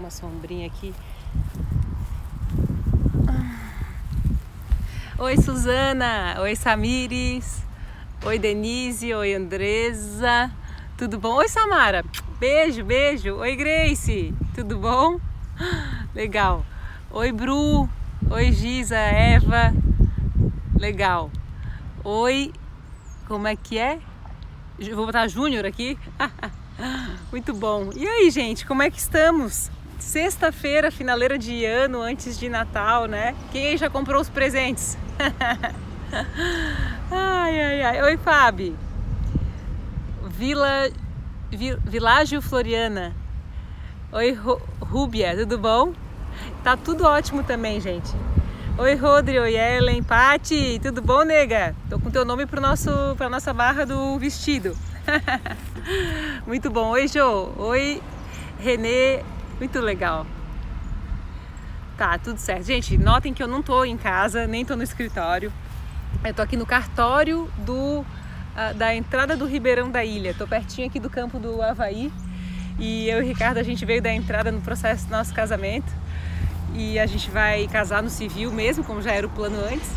uma sombrinha aqui. Oi, Suzana. Oi, Samires. Oi, Denise. Oi, Andresa. Tudo bom? Oi, Samara. Beijo, beijo. Oi, Grace. Tudo bom? Legal. Oi, Bru. Oi, Giza, Eva. Legal. Oi, como é que é? Vou botar Júnior aqui. Muito bom. E aí, gente, como é que estamos? Sexta-feira, finaleira de ano, antes de Natal, né? Quem aí já comprou os presentes? ai, ai, ai. Oi, Fábio. Vila, Világio Floriana. Oi, Rúbia, tudo bom? Tá tudo ótimo também, gente. Oi, Rodri, oi, Ellen, Pati, tudo bom, nega? Tô com teu nome pro nosso, pra nossa barra do vestido. Muito bom. Oi, Jo. Oi, Renê. Muito legal. Tá, tudo certo. Gente, notem que eu não tô em casa, nem tô no escritório. Eu tô aqui no cartório do, da entrada do Ribeirão da Ilha. Tô pertinho aqui do campo do Havaí. E eu e o Ricardo, a gente veio da entrada no processo do nosso casamento. E a gente vai casar no civil mesmo, como já era o plano antes.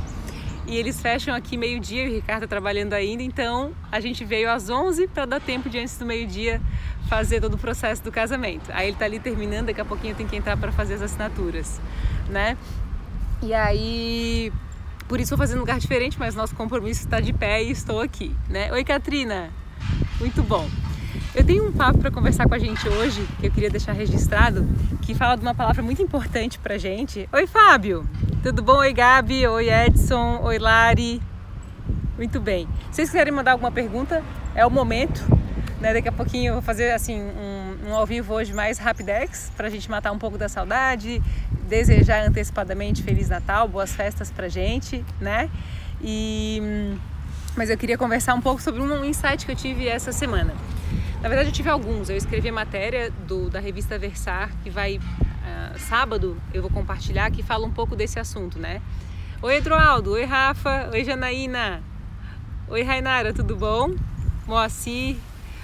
E eles fecham aqui meio-dia, o Ricardo tá trabalhando ainda, então a gente veio às 11 para dar tempo de antes do meio-dia fazer todo o processo do casamento. Aí ele tá ali terminando, daqui a pouquinho tem que entrar para fazer as assinaturas, né? E aí por isso vou fazer um lugar diferente, mas nosso compromisso está de pé e estou aqui, né? Oi, Katrina. Muito bom. Eu tenho um papo para conversar com a gente hoje, que eu queria deixar registrado, que fala de uma palavra muito importante pra gente. Oi, Fábio! Tudo bom? Oi, Gabi! Oi, Edson! Oi, Lari! Muito bem. Se vocês quiserem mandar alguma pergunta, é o momento. Né? Daqui a pouquinho eu vou fazer assim um, um ao vivo hoje mais rapidex para a gente matar um pouco da saudade, desejar antecipadamente Feliz Natal, boas festas pra gente, né? E mas eu queria conversar um pouco sobre um insight que eu tive essa semana. Na verdade, eu tive alguns. Eu escrevi a matéria do, da revista Versar, que vai uh, sábado, eu vou compartilhar, que fala um pouco desse assunto, né? Oi, Eduardo. Oi, Rafa. Oi, Janaína. Oi, Rainara, tudo bom? Moacir.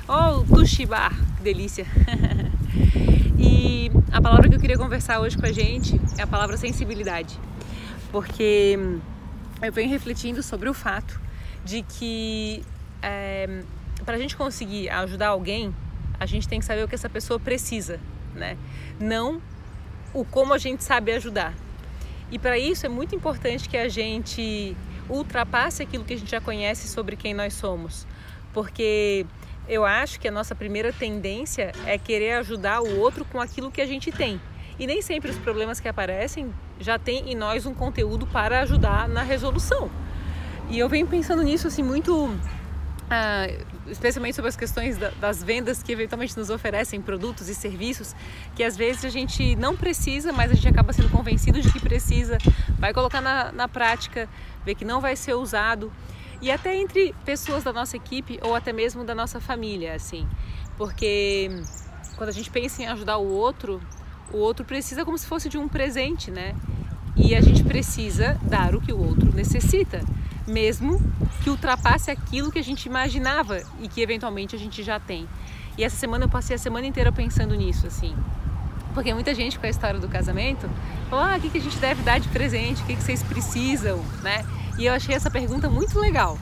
Oh, Tushibar, que delícia. e a palavra que eu queria conversar hoje com a gente é a palavra sensibilidade. Porque eu venho refletindo sobre o fato de que é, para a gente conseguir ajudar alguém, a gente tem que saber o que essa pessoa precisa, né? Não o como a gente sabe ajudar. E para isso é muito importante que a gente ultrapasse aquilo que a gente já conhece sobre quem nós somos, porque eu acho que a nossa primeira tendência é querer ajudar o outro com aquilo que a gente tem. E nem sempre os problemas que aparecem já tem em nós um conteúdo para ajudar na resolução. E eu venho pensando nisso assim muito ah, especialmente sobre as questões das vendas que eventualmente nos oferecem produtos e serviços que às vezes a gente não precisa, mas a gente acaba sendo convencido de que precisa, vai colocar na, na prática, vê que não vai ser usado. E até entre pessoas da nossa equipe ou até mesmo da nossa família, assim, porque quando a gente pensa em ajudar o outro, o outro precisa como se fosse de um presente, né? E a gente precisa dar o que o outro necessita mesmo que ultrapasse aquilo que a gente imaginava e que eventualmente a gente já tem. E essa semana eu passei a semana inteira pensando nisso, assim. Porque muita gente com a história do casamento falou: ah, o que, que a gente deve dar de presente? O que, que vocês precisam? Né? E eu achei essa pergunta muito legal.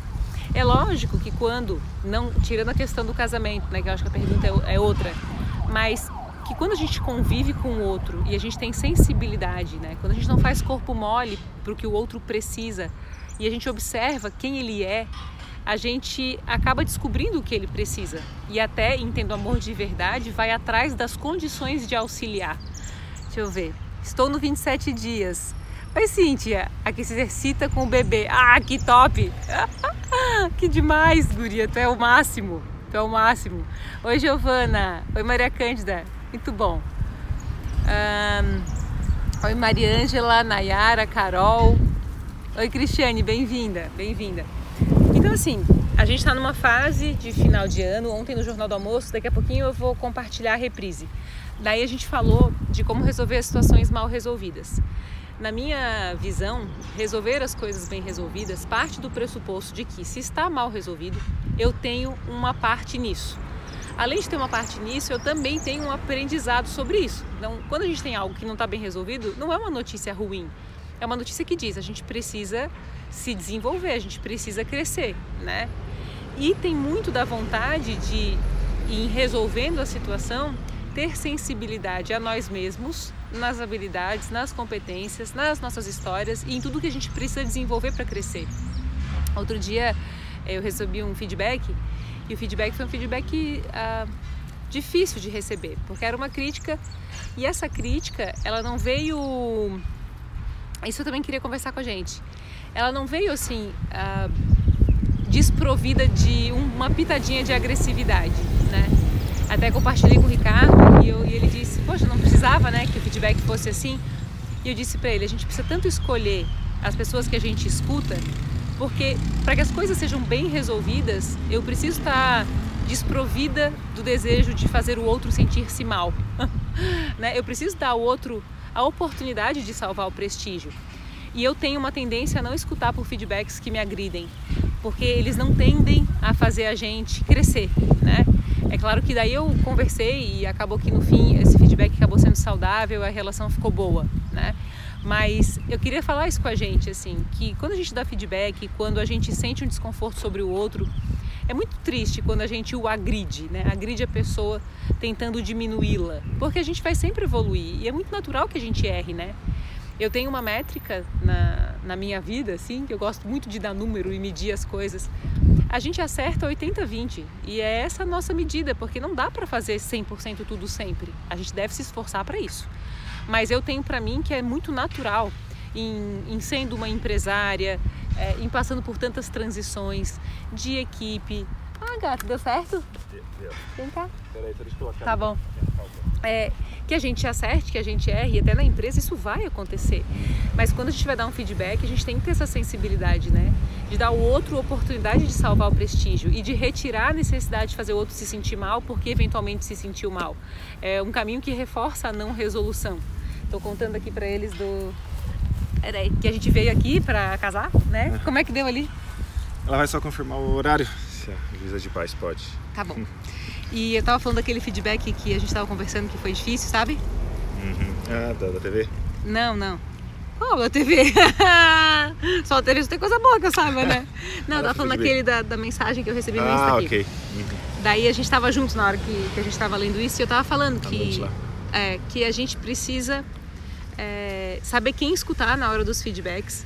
É lógico que quando, não tirando a questão do casamento, né, que eu acho que a pergunta é, é outra, mas que quando a gente convive com o outro e a gente tem sensibilidade, né, quando a gente não faz corpo mole para o que o outro precisa, e a gente observa quem ele é, a gente acaba descobrindo o que ele precisa e até, entendo amor de verdade, vai atrás das condições de auxiliar. Deixa eu ver. Estou no 27 dias. Oi, Cíntia, aqui se exercita com o bebê. Ah, que top! que demais, guria, tu é o máximo. Tu é o máximo. Oi, Giovana. Oi, Maria Cândida. Muito bom. Um, oi, Mariângela, Nayara, Carol. Oi, Cristiane, bem-vinda, bem-vinda. Então, assim, a gente está numa fase de final de ano. Ontem no Jornal do Almoço, daqui a pouquinho eu vou compartilhar a reprise. Daí a gente falou de como resolver as situações mal resolvidas. Na minha visão, resolver as coisas bem resolvidas parte do pressuposto de que, se está mal resolvido, eu tenho uma parte nisso. além de ter uma parte nisso, eu também tenho um aprendizado sobre isso. Então, quando a gente tem algo que não está bem resolvido, não é uma notícia ruim. É uma notícia que diz a gente precisa se desenvolver, a gente precisa crescer, né? E tem muito da vontade de, em resolvendo a situação, ter sensibilidade a nós mesmos, nas habilidades, nas competências, nas nossas histórias e em tudo que a gente precisa desenvolver para crescer. Outro dia eu recebi um feedback e o feedback foi um feedback ah, difícil de receber, porque era uma crítica e essa crítica ela não veio. Isso eu também queria conversar com a gente. Ela não veio assim ah, desprovida de uma pitadinha de agressividade, né? Até compartilhei com o Ricardo e, eu, e ele disse, poxa, não precisava, né, que o feedback fosse assim. E eu disse para ele, a gente precisa tanto escolher as pessoas que a gente escuta, porque para que as coisas sejam bem resolvidas, eu preciso estar desprovida do desejo de fazer o outro sentir-se mal. né? Eu preciso dar ao outro a oportunidade de salvar o prestígio. E eu tenho uma tendência a não escutar por feedbacks que me agridem, porque eles não tendem a fazer a gente crescer, né? É claro que daí eu conversei e acabou que no fim esse feedback acabou sendo saudável, a relação ficou boa, né? Mas eu queria falar isso com a gente, assim, que quando a gente dá feedback, quando a gente sente um desconforto sobre o outro, é muito triste quando a gente o agride, né? Agride a pessoa tentando diminuí-la, porque a gente vai sempre evoluir e é muito natural que a gente erre, né? Eu tenho uma métrica na, na minha vida, assim, que eu gosto muito de dar número e medir as coisas. A gente acerta 80-20 e é essa a nossa medida, porque não dá para fazer 100% tudo sempre. A gente deve se esforçar para isso. Mas eu tenho para mim que é muito natural em, em sendo uma empresária, é, em passando por tantas transições de equipe. Ah, gato, deu certo? Deu. Vem cá. Peraí, deixa eu colocar. Tá bom. É, que a gente acerte, que a gente erre, e até na empresa isso vai acontecer. Mas quando a gente vai dar um feedback, a gente tem que ter essa sensibilidade, né? De dar ao outro oportunidade de salvar o prestígio e de retirar a necessidade de fazer o outro se sentir mal porque eventualmente se sentiu mal. É um caminho que reforça a não resolução. Estou contando aqui para eles do que a gente veio aqui para casar, né? É. Como é que deu ali? Ela vai só confirmar o horário, se a Luísa de Paz pode. Tá bom. E eu tava falando daquele feedback que a gente tava conversando que foi difícil, sabe? Uhum. Ah, da, da TV? Não, não. Qual da TV? Só a TV tem coisa boa que eu saiba, né? Não, eu tava falando daquele da, da mensagem que eu recebi no ah, Insta aqui. ok. Uhum. Daí a gente tava juntos na hora que, que a gente tava lendo isso e eu tava falando tá que, é, que a gente precisa é, saber quem escutar na hora dos feedbacks,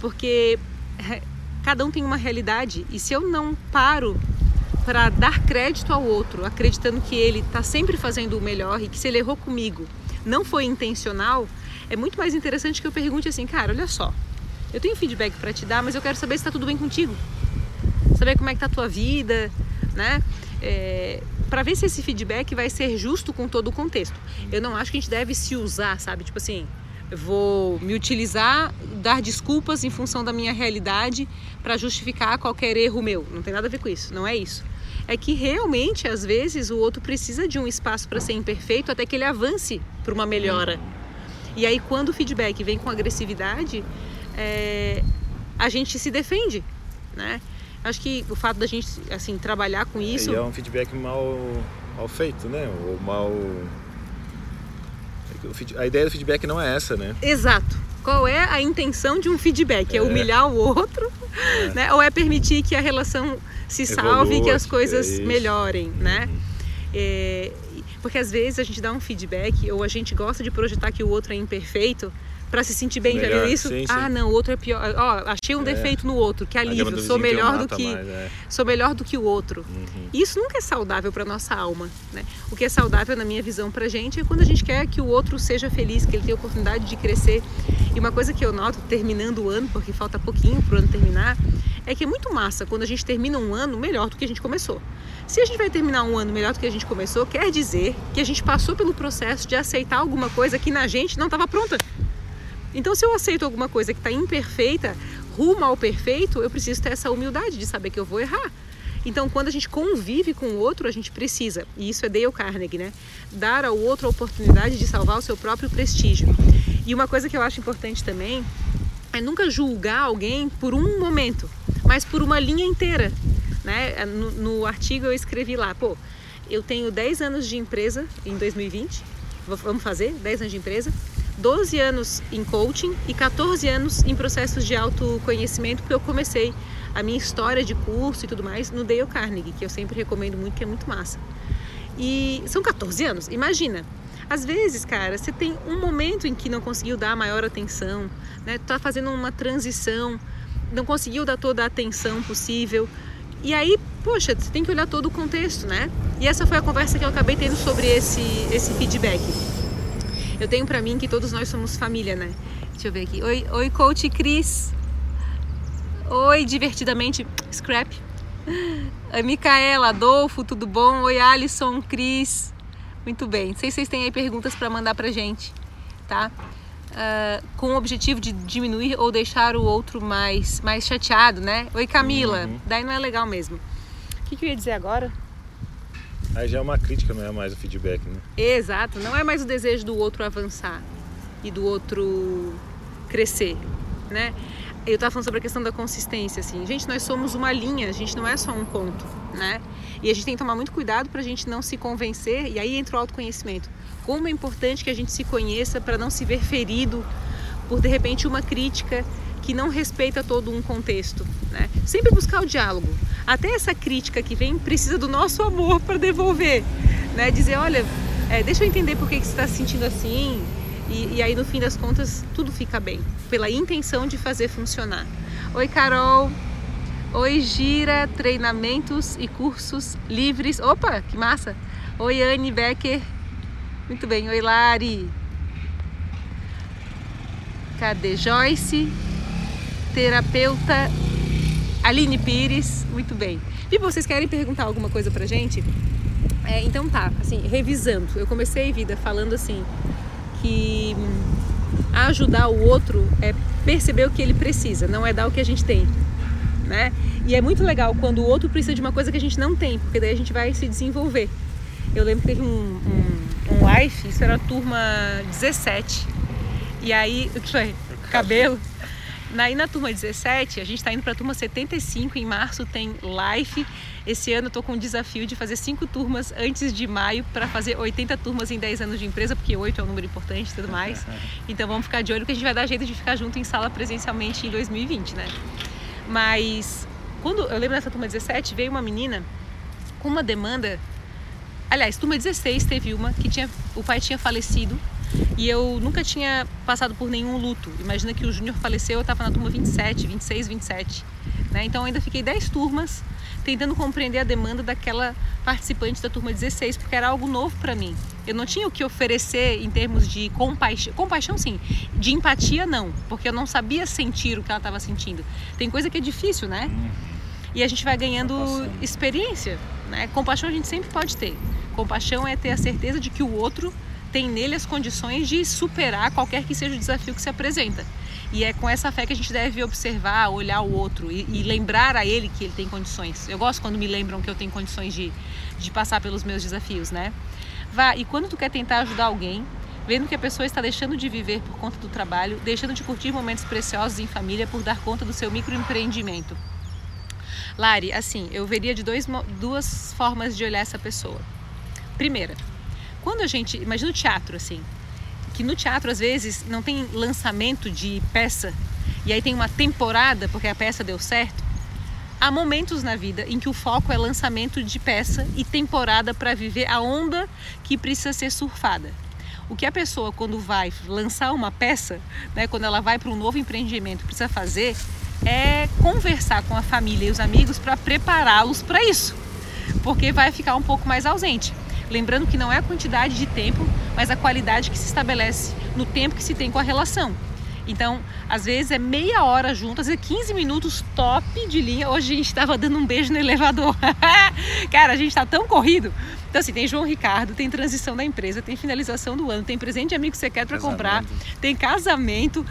porque é, cada um tem uma realidade e se eu não paro para dar crédito ao outro, acreditando que ele está sempre fazendo o melhor e que se ele errou comigo não foi intencional, é muito mais interessante que eu pergunte assim, cara, olha só, eu tenho feedback para te dar, mas eu quero saber se está tudo bem contigo, saber como é que tá a tua vida, né? É, para ver se esse feedback vai ser justo com todo o contexto. Eu não acho que a gente deve se usar, sabe? Tipo assim, vou me utilizar, dar desculpas em função da minha realidade para justificar qualquer erro meu. Não tem nada a ver com isso, não é isso é que realmente, às vezes, o outro precisa de um espaço para ser imperfeito até que ele avance para uma melhora. E aí, quando o feedback vem com agressividade, é, a gente se defende, né? Acho que o fato da gente assim trabalhar com isso. E é um feedback mal, mal feito, né? Ou mal. A ideia do feedback não é essa, né? Exato. Qual é a intenção de um feedback? É, é humilhar o outro, é. né? Ou é permitir que a relação se salve e que as coisas é melhorem, né? uhum. É, porque às vezes a gente dá um feedback ou a gente gosta de projetar que o outro é imperfeito para se sentir bem, melhor, já viu isso? Sim, ah, sim. não, o outro é pior. Ó, achei um é. defeito no outro, que alívio, sou melhor do que mais, é. sou melhor do que o outro. Uhum. Isso nunca é saudável para nossa alma, né? O que é saudável na minha visão pra gente é quando a gente quer que o outro seja feliz, que ele tenha oportunidade de crescer. E uma coisa que eu noto terminando o ano, porque falta pouquinho pro ano terminar, é que é muito massa quando a gente termina um ano melhor do que a gente começou. Se a gente vai terminar um ano melhor do que a gente começou, quer dizer que a gente passou pelo processo de aceitar alguma coisa que na gente não estava pronta. Então, se eu aceito alguma coisa que está imperfeita, rumo ao perfeito, eu preciso ter essa humildade de saber que eu vou errar. Então, quando a gente convive com o outro, a gente precisa, e isso é Dale Carnegie, né? Dar ao outro a oportunidade de salvar o seu próprio prestígio. E uma coisa que eu acho importante também é nunca julgar alguém por um momento mas por uma linha inteira. Né? No, no artigo eu escrevi lá, pô, eu tenho 10 anos de empresa em 2020, vamos fazer 10 anos de empresa, 12 anos em coaching e 14 anos em processos de autoconhecimento, porque eu comecei a minha história de curso e tudo mais no Dale Carnegie, que eu sempre recomendo muito, que é muito massa. E são 14 anos, imagina. Às vezes, cara, você tem um momento em que não conseguiu dar a maior atenção, né? Tá fazendo uma transição, não conseguiu dar toda a atenção possível. E aí, poxa, você tem que olhar todo o contexto, né? E essa foi a conversa que eu acabei tendo sobre esse, esse feedback. Eu tenho para mim que todos nós somos família, né? Deixa eu ver aqui. Oi, oi coach Cris. Oi, divertidamente, Scrap. Oi, Micaela, Adolfo, tudo bom? Oi, Alisson, Cris. Muito bem. Não sei se vocês têm aí perguntas para mandar pra gente, tá? Uh, com o objetivo de diminuir ou deixar o outro mais, mais chateado, né? Oi, Camila. Uhum. Daí não é legal mesmo. O que, que eu ia dizer agora? Aí já é uma crítica, não é mais o feedback, né? Exato, não é mais o desejo do outro avançar e do outro crescer, né? Eu estava falando sobre a questão da consistência, assim. Gente, nós somos uma linha, a gente não é só um ponto, né? E a gente tem que tomar muito cuidado para a gente não se convencer, e aí entra o autoconhecimento. Como é importante que a gente se conheça para não se ver ferido por, de repente, uma crítica que não respeita todo um contexto, né? Sempre buscar o diálogo. Até essa crítica que vem precisa do nosso amor para devolver, né? Dizer, olha, é, deixa eu entender por que, que você está se sentindo assim, e, e, aí no fim das contas tudo fica bem, pela intenção de fazer funcionar. Oi, Carol. Oi, Gira, treinamentos e cursos livres. Opa, que massa! Oi, Anne Becker. Muito bem. Oi, Lari. Cadê Joyce? Terapeuta Aline Pires, muito bem. E vocês querem perguntar alguma coisa pra gente? É, então tá, assim, revisando. Eu comecei vida falando assim que ajudar o outro é perceber o que ele precisa, não é dar o que a gente tem, né? E é muito legal quando o outro precisa de uma coisa que a gente não tem, porque daí a gente vai se desenvolver. Eu lembro que teve um, um, um life, isso era a turma 17. E aí, o que foi? Cabelo? Aí na turma 17, a gente está indo para a turma 75, em março tem live. Esse ano eu estou com o desafio de fazer cinco turmas antes de maio para fazer 80 turmas em 10 anos de empresa, porque 8 é um número importante e tudo mais. Então vamos ficar de olho que a gente vai dar jeito de ficar junto em sala presencialmente em 2020, né? Mas quando eu lembro dessa turma 17, veio uma menina com uma demanda. Aliás, turma 16 teve uma que tinha o pai tinha falecido e eu nunca tinha passado por nenhum luto. Imagina que o Júnior faleceu, eu estava na turma 27, 26, 27. Né? Então ainda fiquei 10 turmas tentando compreender a demanda daquela participante da turma 16, porque era algo novo para mim. Eu não tinha o que oferecer em termos de compaixão, compaixão sim, de empatia não, porque eu não sabia sentir o que ela estava sentindo. Tem coisa que é difícil, né? E a gente vai ganhando experiência, né? Compaixão a gente sempre pode ter. Compaixão é ter a certeza de que o outro tem nele as condições de superar qualquer que seja o desafio que se apresenta. E é com essa fé que a gente deve observar, olhar o outro e, e, lembrar a ele que ele tem condições. Eu gosto quando me lembram que eu tenho condições de, de passar pelos meus desafios, né? Vá, e quando tu quer tentar ajudar alguém, vendo que a pessoa está deixando de viver por conta do trabalho, deixando de curtir momentos preciosos em família por dar conta do seu microempreendimento. Lari, assim, eu veria de dois, duas formas de olhar essa pessoa. Primeira, quando a gente, imagina o teatro assim, que no teatro às vezes não tem lançamento de peça e aí tem uma temporada porque a peça deu certo. Há momentos na vida em que o foco é lançamento de peça e temporada para viver a onda que precisa ser surfada. O que a pessoa quando vai lançar uma peça, né, quando ela vai para um novo empreendimento, precisa fazer é conversar com a família e os amigos para prepará-los para isso, porque vai ficar um pouco mais ausente. Lembrando que não é a quantidade de tempo, mas a qualidade que se estabelece no tempo que se tem com a relação. Então, às vezes é meia hora junto, às vezes 15 minutos top de linha. Hoje a gente estava dando um beijo no elevador. Cara, a gente está tão corrido. Então, assim, tem João Ricardo, tem transição da empresa, tem finalização do ano, tem presente de amigo que você quer para comprar, tem casamento.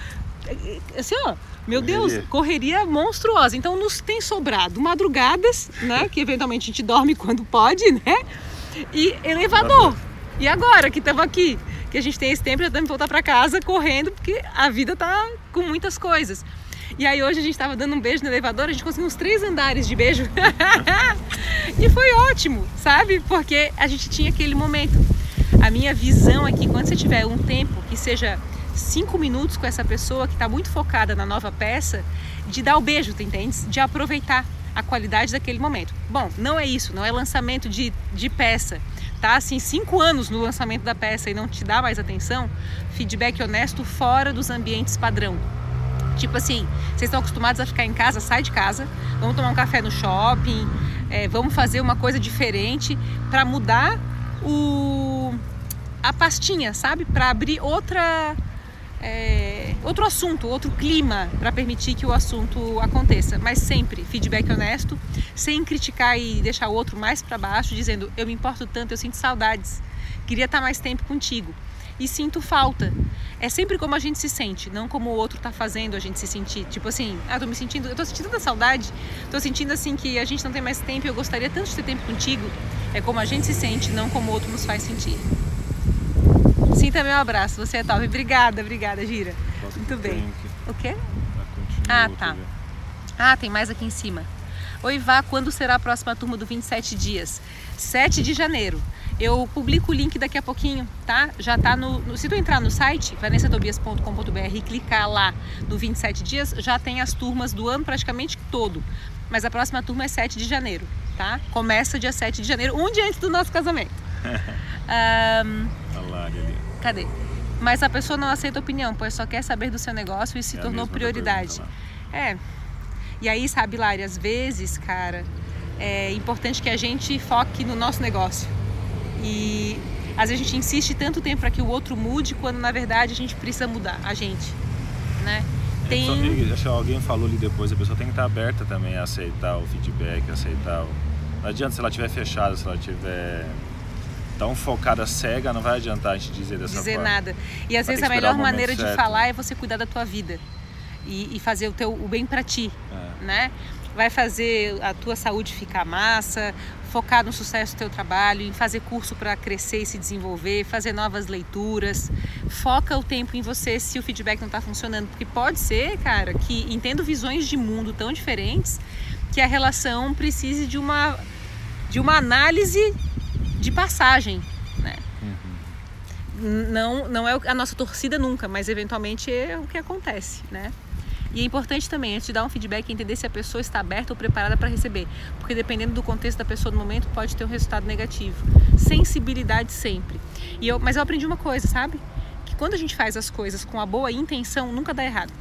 Assim, ó, meu correria. Deus, correria monstruosa. Então, nos tem sobrado madrugadas, né? Que eventualmente a gente dorme quando pode, né? E elevador. E agora que estamos aqui, que a gente tem esse tempo, já voltar para casa correndo, porque a vida tá com muitas coisas. E aí hoje a gente estava dando um beijo no elevador, a gente conseguiu uns três andares de beijo. e foi ótimo, sabe? Porque a gente tinha aquele momento. A minha visão é que quando você tiver um tempo que seja cinco minutos com essa pessoa que está muito focada na nova peça, de dar o beijo, tu entende? De aproveitar a qualidade daquele momento. Bom, não é isso, não é lançamento de, de peça. Tá assim, cinco anos no lançamento da peça e não te dá mais atenção, feedback honesto fora dos ambientes padrão. Tipo assim, vocês estão acostumados a ficar em casa, sai de casa, vamos tomar um café no shopping, é, vamos fazer uma coisa diferente para mudar o a pastinha, sabe? Para abrir outra é, outro assunto, outro clima para permitir que o assunto aconteça. Mas sempre feedback honesto, sem criticar e deixar o outro mais para baixo, dizendo eu me importo tanto, eu sinto saudades, queria estar mais tempo contigo e sinto falta. É sempre como a gente se sente, não como o outro tá fazendo a gente se sentir. Tipo assim, ah, tô me sentindo, eu tô sentindo tanta saudade, tô sentindo assim que a gente não tem mais tempo eu gostaria tanto de ter tempo contigo. É como a gente se sente, não como o outro nos faz sentir. Sinta meu abraço, você é top. Obrigada, obrigada, Gira. Muito bem. O quê? Ah, tá. Ah, tem mais aqui em cima. Oi, Vá, quando será a próxima turma do 27 dias? 7 de janeiro. Eu publico o link daqui a pouquinho, tá? Já tá no, no se tu entrar no site vanessatobias.com.br e clicar lá no 27 dias, já tem as turmas do ano praticamente todo. Mas a próxima turma é 7 de janeiro, tá? Começa dia 7 de janeiro, um dia antes do nosso casamento. um. Cadê? Mas a pessoa não aceita opinião, pois só quer saber do seu negócio e se é tornou prioridade. É. E aí, sabe, Lari, às vezes, cara, é importante que a gente foque no nosso negócio. E às vezes a gente insiste tanto tempo para que o outro mude, quando na verdade a gente precisa mudar, a gente, né? É, tem... acho que alguém falou ali depois, a pessoa tem que estar aberta também a aceitar o feedback, aceitar o... Não adianta se ela estiver fechada, se ela estiver tão focada cega, não vai adiantar a gente dizer dessa dizer forma. Dizer nada. E às vezes a melhor maneira certo. de falar é você cuidar da tua vida e, e fazer o teu o bem para ti, é. né? Vai fazer a tua saúde ficar massa, focar no sucesso do teu trabalho, em fazer curso para crescer e se desenvolver, fazer novas leituras. Foca o tempo em você se o feedback não está funcionando, porque pode ser, cara, que entendo visões de mundo tão diferentes que a relação precise de uma de uma análise de passagem, né? Uhum. Não, não é a nossa torcida nunca, mas eventualmente é o que acontece, né? E é importante também, antes de dar um feedback, entender se a pessoa está aberta ou preparada para receber. Porque dependendo do contexto da pessoa no momento, pode ter um resultado negativo. Sensibilidade sempre. E eu, mas eu aprendi uma coisa, sabe? Que quando a gente faz as coisas com a boa intenção, nunca dá errado.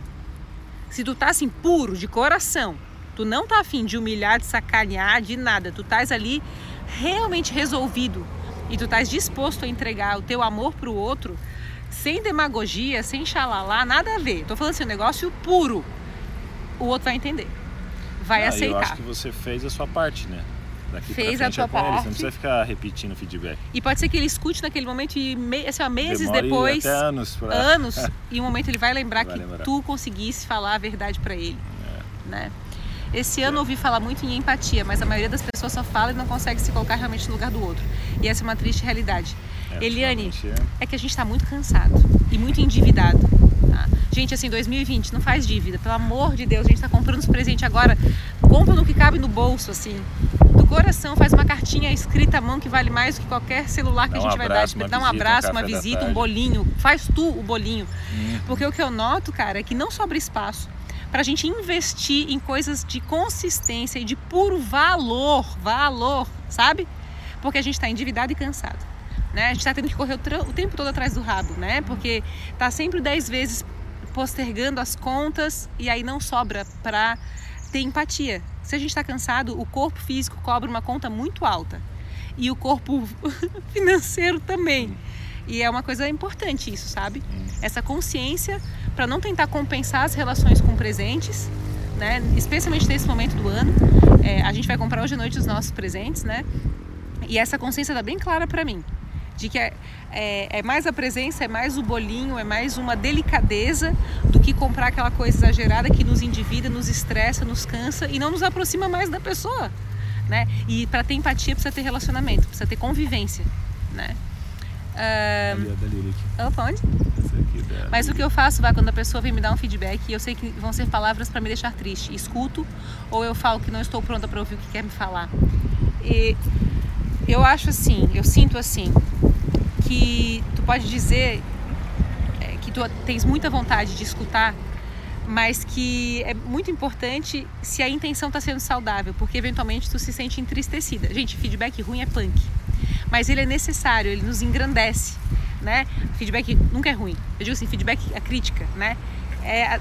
Se tu tá assim, puro, de coração, tu não tá afim de humilhar, de sacanear, de nada. Tu estás ali realmente resolvido e tu estás disposto a entregar o teu amor para o outro, sem demagogia, sem xalalá, nada a ver. Tô falando assim, um negócio puro. O outro vai entender. Vai ah, aceitar. Eu acho que você fez a sua parte, né? Daqui fez a tua é parte. Ele, você não precisa ficar repetindo o feedback. E pode ser que ele escute naquele momento e me, assim, ó, meses Demore depois, até anos, pra... anos, e um momento ele vai lembrar vai que lembrar. tu conseguisse falar a verdade para ele, é. né? Esse ano eu ouvi falar muito em empatia, mas a maioria das pessoas só fala e não consegue se colocar realmente no lugar do outro. E essa é uma triste realidade. É, Eliane, é. que a gente está muito cansado e muito endividado. Tá? Gente, assim, 2020, não faz dívida. Pelo amor de Deus, a gente está comprando os presentes agora. Compra no que cabe no bolso, assim. Do coração, faz uma cartinha escrita à mão que vale mais do que qualquer celular que dá a gente um vai abraço, dar. Dá um abraço, uma visita, um bolinho. Faz tu o bolinho. Uhum. Porque o que eu noto, cara, é que não sobra espaço para a gente investir em coisas de consistência e de puro valor, valor, sabe? Porque a gente está endividado e cansado. Né? A gente está tendo que correr o, tempo todo atrás do rabo, né? Porque está sempre dez vezes postergando as contas e aí não sobra para ter empatia. Se a gente está cansado, o corpo físico cobra uma conta muito alta e o corpo financeiro também. E é uma coisa importante isso, sabe? Essa consciência para não tentar compensar as relações com presentes, né? Especialmente nesse momento do ano. É, a gente vai comprar hoje à noite os nossos presentes, né? E essa consciência está bem clara para mim. De que é, é, é, mais a presença, é mais o bolinho, é mais uma delicadeza do que comprar aquela coisa exagerada que nos endivida, nos estressa, nos cansa e não nos aproxima mais da pessoa. Né? E para ter empatia precisa ter relacionamento, precisa ter convivência. Né? Ah, Ali, a da Lyric. opa, onde? Essa aqui da Mas o que eu faço, vai, quando a pessoa vem me dar um feedback eu sei que vão ser palavras para me deixar triste, escuto ou eu falo que não estou pronta para ouvir o que quer me falar. E eu acho assim, eu sinto assim, que tu pode dizer é, que tu tens muita vontade de escutar, mas que é muito importante se a intenção está sendo saudável, porque eventualmente tu se sente entristecida. Gente, feedback ruim é punk, mas ele é necessário, ele nos engrandece, né? Feedback nunca é ruim. Eu digo assim, feedback é crítica, né? É a-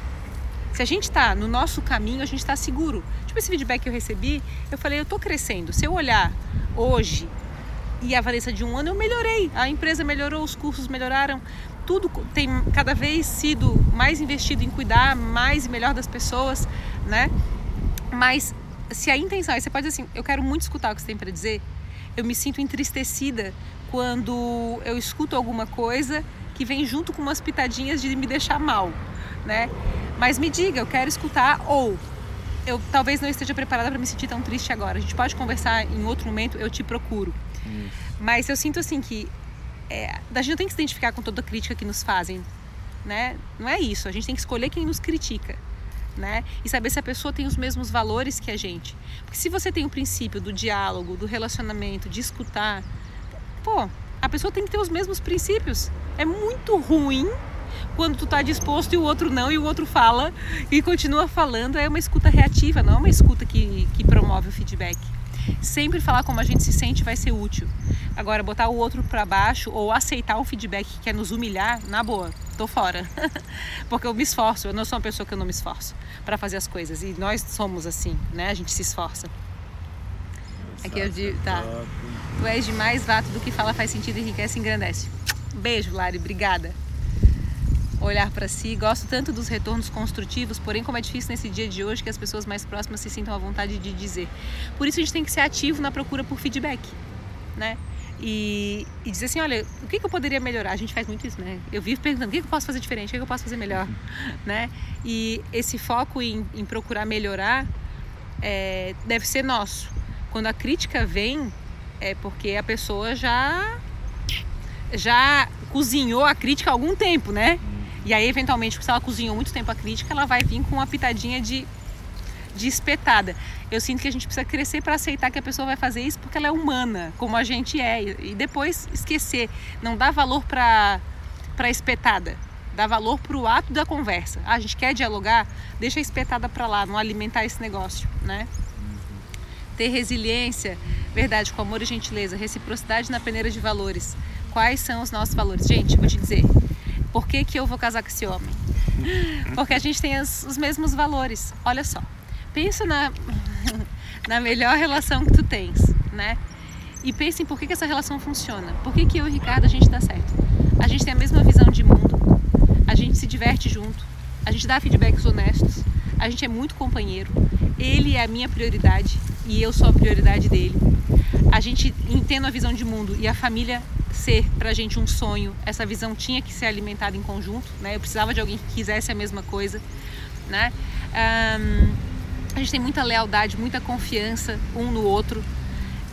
se a gente está no nosso caminho, a gente está seguro. Tipo esse feedback que eu recebi, eu falei, eu estou crescendo. Se eu olhar hoje e a Vanessa de um ano, eu melhorei. A empresa melhorou, os cursos melhoraram. Tudo tem cada vez sido mais investido em cuidar mais e melhor das pessoas, né? Mas se a intenção, aí você pode dizer assim, eu quero muito escutar o que você tem para dizer. Eu me sinto entristecida quando eu escuto alguma coisa que vem junto com umas pitadinhas de me deixar mal, né? Mas me diga, eu quero escutar ou eu talvez não esteja preparada para me sentir tão triste agora. A gente pode conversar em outro momento, eu te procuro. Mas eu sinto assim que é, a gente não tem que se identificar com toda a crítica que nos fazem, né? Não é isso. A gente tem que escolher quem nos critica, né? E saber se a pessoa tem os mesmos valores que a gente. Porque se você tem o princípio do diálogo, do relacionamento, de escutar, pô, a pessoa tem que ter os mesmos princípios. É muito ruim quando tu tá disposto e o outro não, e o outro fala e continua falando. É uma escuta reativa, não é uma escuta que, que promove o feedback. Sempre falar como a gente se sente vai ser útil. Agora, botar o outro para baixo ou aceitar um feedback que quer nos humilhar, na boa, tô fora. Porque eu me esforço, eu não sou uma pessoa que eu não me esforço para fazer as coisas. E nós somos assim, né? A gente se esforça. Aqui eu digo, tá. Tu és demais, vato do que fala faz sentido, enriquece e engrandece. Beijo, Lari, obrigada. Olhar para si, gosto tanto dos retornos construtivos, porém como é difícil nesse dia de hoje que as pessoas mais próximas se sintam à vontade de dizer. Por isso a gente tem que ser ativo na procura por feedback, né? E, e dizer assim, olha, o que, que eu poderia melhorar? A gente faz muito isso, né? Eu vivo perguntando, o que, que eu posso fazer diferente? O que, que eu posso fazer melhor? né? E esse foco em, em procurar melhorar é, deve ser nosso. Quando a crítica vem, é porque a pessoa já já cozinhou a crítica há algum tempo, né? E aí, eventualmente, se ela cozinhou muito tempo a crítica, ela vai vir com uma pitadinha de, de espetada. Eu sinto que a gente precisa crescer para aceitar que a pessoa vai fazer isso porque ela é humana, como a gente é, e depois esquecer. Não dá valor para para espetada. Dá valor para o ato da conversa. Ah, a gente quer dialogar, deixa a espetada para lá, não alimentar esse negócio, né? Ter resiliência, verdade, com amor e gentileza, reciprocidade na peneira de valores. Quais são os nossos valores? Gente, vou te dizer, por que, que eu vou casar com esse homem? Porque a gente tem as- os mesmos valores. Olha só, pensa na, na melhor relação que tu tens, né? E pense em por que, que essa relação funciona. Por que, que eu e o Ricardo a gente dá certo? A gente tem a mesma visão de mundo, a gente se diverte junto, a gente dá feedbacks honestos, a gente é muito companheiro, ele é a minha prioridade e eu sou a prioridade dele. A gente entende a visão de mundo e a família ser pra gente um sonho, essa visão tinha que ser alimentada em conjunto, né? Eu precisava de alguém que quisesse a mesma coisa, né? Ahn, a gente tem muita lealdade, muita confiança um no outro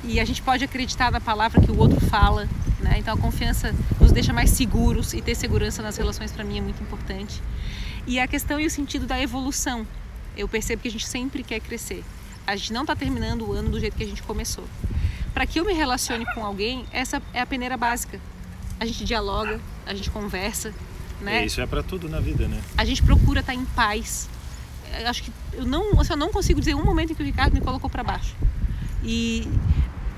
e a gente pode acreditar na palavra que o outro fala, né? Então a confiança nos deixa mais seguros e ter segurança nas relações para mim é muito importante. E a questão e o sentido da evolução. Eu percebo que a gente sempre quer crescer. A gente não está terminando o ano do jeito que a gente começou. Para que eu me relacione com alguém, essa é a peneira básica. A gente dialoga, a gente conversa, né? É, isso é pra tudo na vida, né? a gente procura estar em paz. Eu acho que eu não, assim, eu não consigo dizer um momento em que o Ricardo me colocou para baixo. E,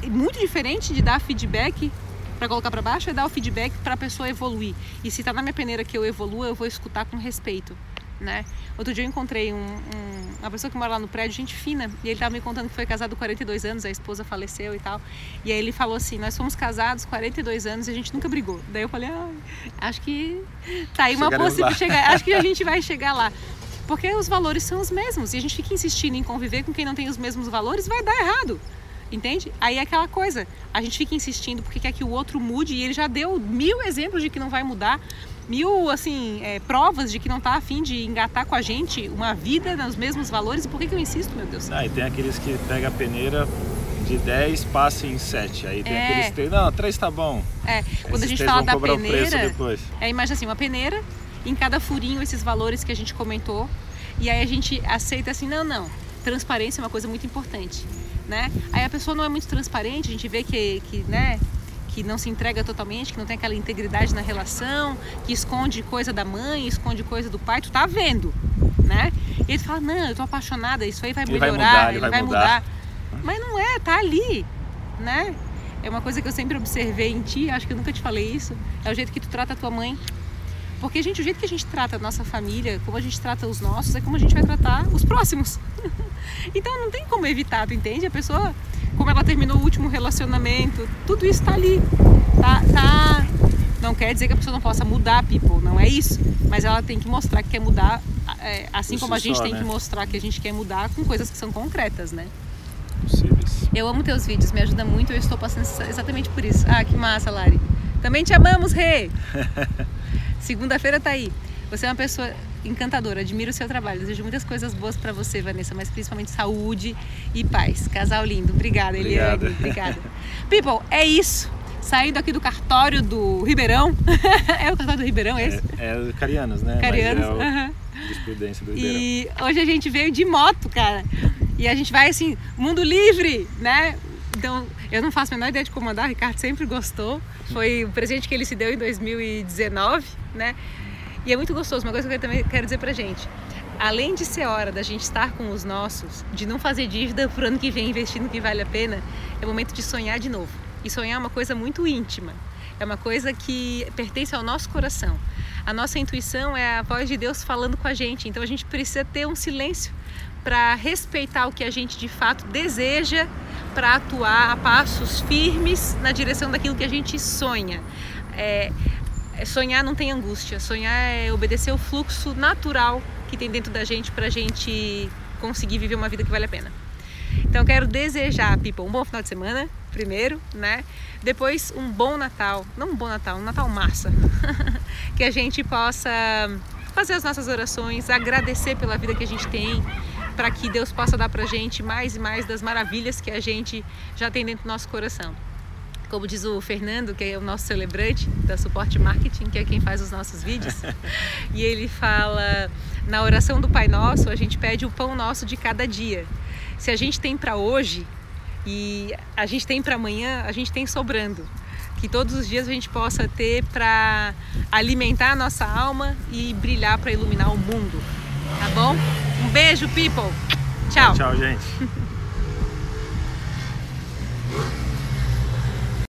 e muito diferente de dar feedback para colocar para baixo é dar o feedback para a pessoa evoluir. E se tá na minha peneira que eu evoluo, eu vou escutar com respeito, né? Outro dia eu encontrei um, um- uma pessoa que mora lá no prédio, gente fina, e ele tava me contando que foi casado 42 anos, a esposa faleceu e tal. E aí ele falou assim: "Nós fomos casados 42 anos e a gente nunca brigou". Daí eu falei: "Ah, acho que tá aí uma possibilidade acho que a gente vai chegar lá". Porque os valores são os mesmos e a gente fica insistindo em conviver com quem não tem os mesmos valores, vai dar errado. Entende? Aí é aquela coisa, a gente fica insistindo porque quer que o outro mude e ele já deu mil exemplos de que não vai mudar, mil assim é, provas de que não tá afim de engatar com a gente uma vida nos mesmos valores. Por que, que eu insisto, meu Deus? Ah, e tem aqueles que pega a peneira, de 10 passe em 7. Aí tem É. aqueles três. Não, 3 tá bom. É, quando a Esses gente três fala da peneira, é imagina assim, uma peneira, em cada furinho esses valores que a gente comentou, e aí a gente aceita assim, não, não, transparência é uma coisa muito importante, né? Aí a pessoa não é muito transparente, a gente vê que, que né, que não se entrega totalmente, que não tem aquela integridade na relação, que esconde coisa da mãe, esconde coisa do pai, tu tá vendo, né? E ele fala, não, eu tô apaixonada, isso aí vai Ele vai melhorar, mudar, ele vai mudar. Mas não é, tá ali, né? É uma coisa que eu sempre observei em ti, acho que eu nunca te falei isso, é o jeito que tu trata a tua mãe. Porque, gente, o jeito que a gente trata a nossa família, como a gente trata os nossos, é como a gente vai tratar os próximos. então não tem como evitar, tu entende? A pessoa, como ela terminou o último relacionamento, tudo isso tá ali. Tá, tá... Não quer dizer que a pessoa não possa mudar, people, não é isso. Mas ela tem que mostrar que quer mudar, é, assim Por como a gente só, tem né? que mostrar que a gente quer mudar com coisas que são concretas, né? Possíveis. Eu amo teus vídeos, me ajuda muito, eu estou passando exa- exatamente por isso. Ah, que massa, Lari. Também te amamos, Rê. Segunda-feira tá aí. Você é uma pessoa encantadora, admiro o seu trabalho. Desejo muitas coisas boas para você, Vanessa, mas principalmente saúde e paz. Casal lindo. Obrigada. Eliane. Obrigada. People, é isso. Saindo aqui do cartório do Ribeirão. é o cartório do Ribeirão esse? É, é Carianos, né? Carianos. Mas é o jurisprudência do Ribeirão. E hoje a gente veio de moto, cara. E a gente vai assim, mundo livre, né? Então, eu não faço a menor ideia de como andar, o Ricardo sempre gostou. Foi o presente que ele se deu em 2019, né? E é muito gostoso. Uma coisa que eu também quero dizer pra gente. Além de ser hora da gente estar com os nossos, de não fazer dívida pro ano que vem investir no que vale a pena, é momento de sonhar de novo. E sonhar é uma coisa muito íntima. É uma coisa que pertence ao nosso coração. A nossa intuição é a voz de Deus falando com a gente. Então a gente precisa ter um silêncio para respeitar o que a gente de fato deseja, para atuar a passos firmes na direção daquilo que a gente sonha. É, é, sonhar não tem angústia, sonhar é obedecer o fluxo natural que tem dentro da gente para a gente conseguir viver uma vida que vale a pena. Então eu quero desejar, people, um bom final de semana, primeiro, né? Depois um bom Natal, não um bom Natal, um Natal massa. que a gente possa fazer as nossas orações, agradecer pela vida que a gente tem, para que Deus possa dar pra gente mais e mais das maravilhas que a gente já tem dentro do nosso coração. Como diz o Fernando, que é o nosso celebrante da Suporte Marketing, que é quem faz os nossos vídeos, e ele fala: na oração do Pai Nosso, a gente pede o pão nosso de cada dia. Se a gente tem para hoje e a gente tem para amanhã, a gente tem sobrando. Que todos os dias a gente possa ter para alimentar a nossa alma e brilhar para iluminar o mundo. Tá bom? Um beijo, people. Tchau. Tchau, gente.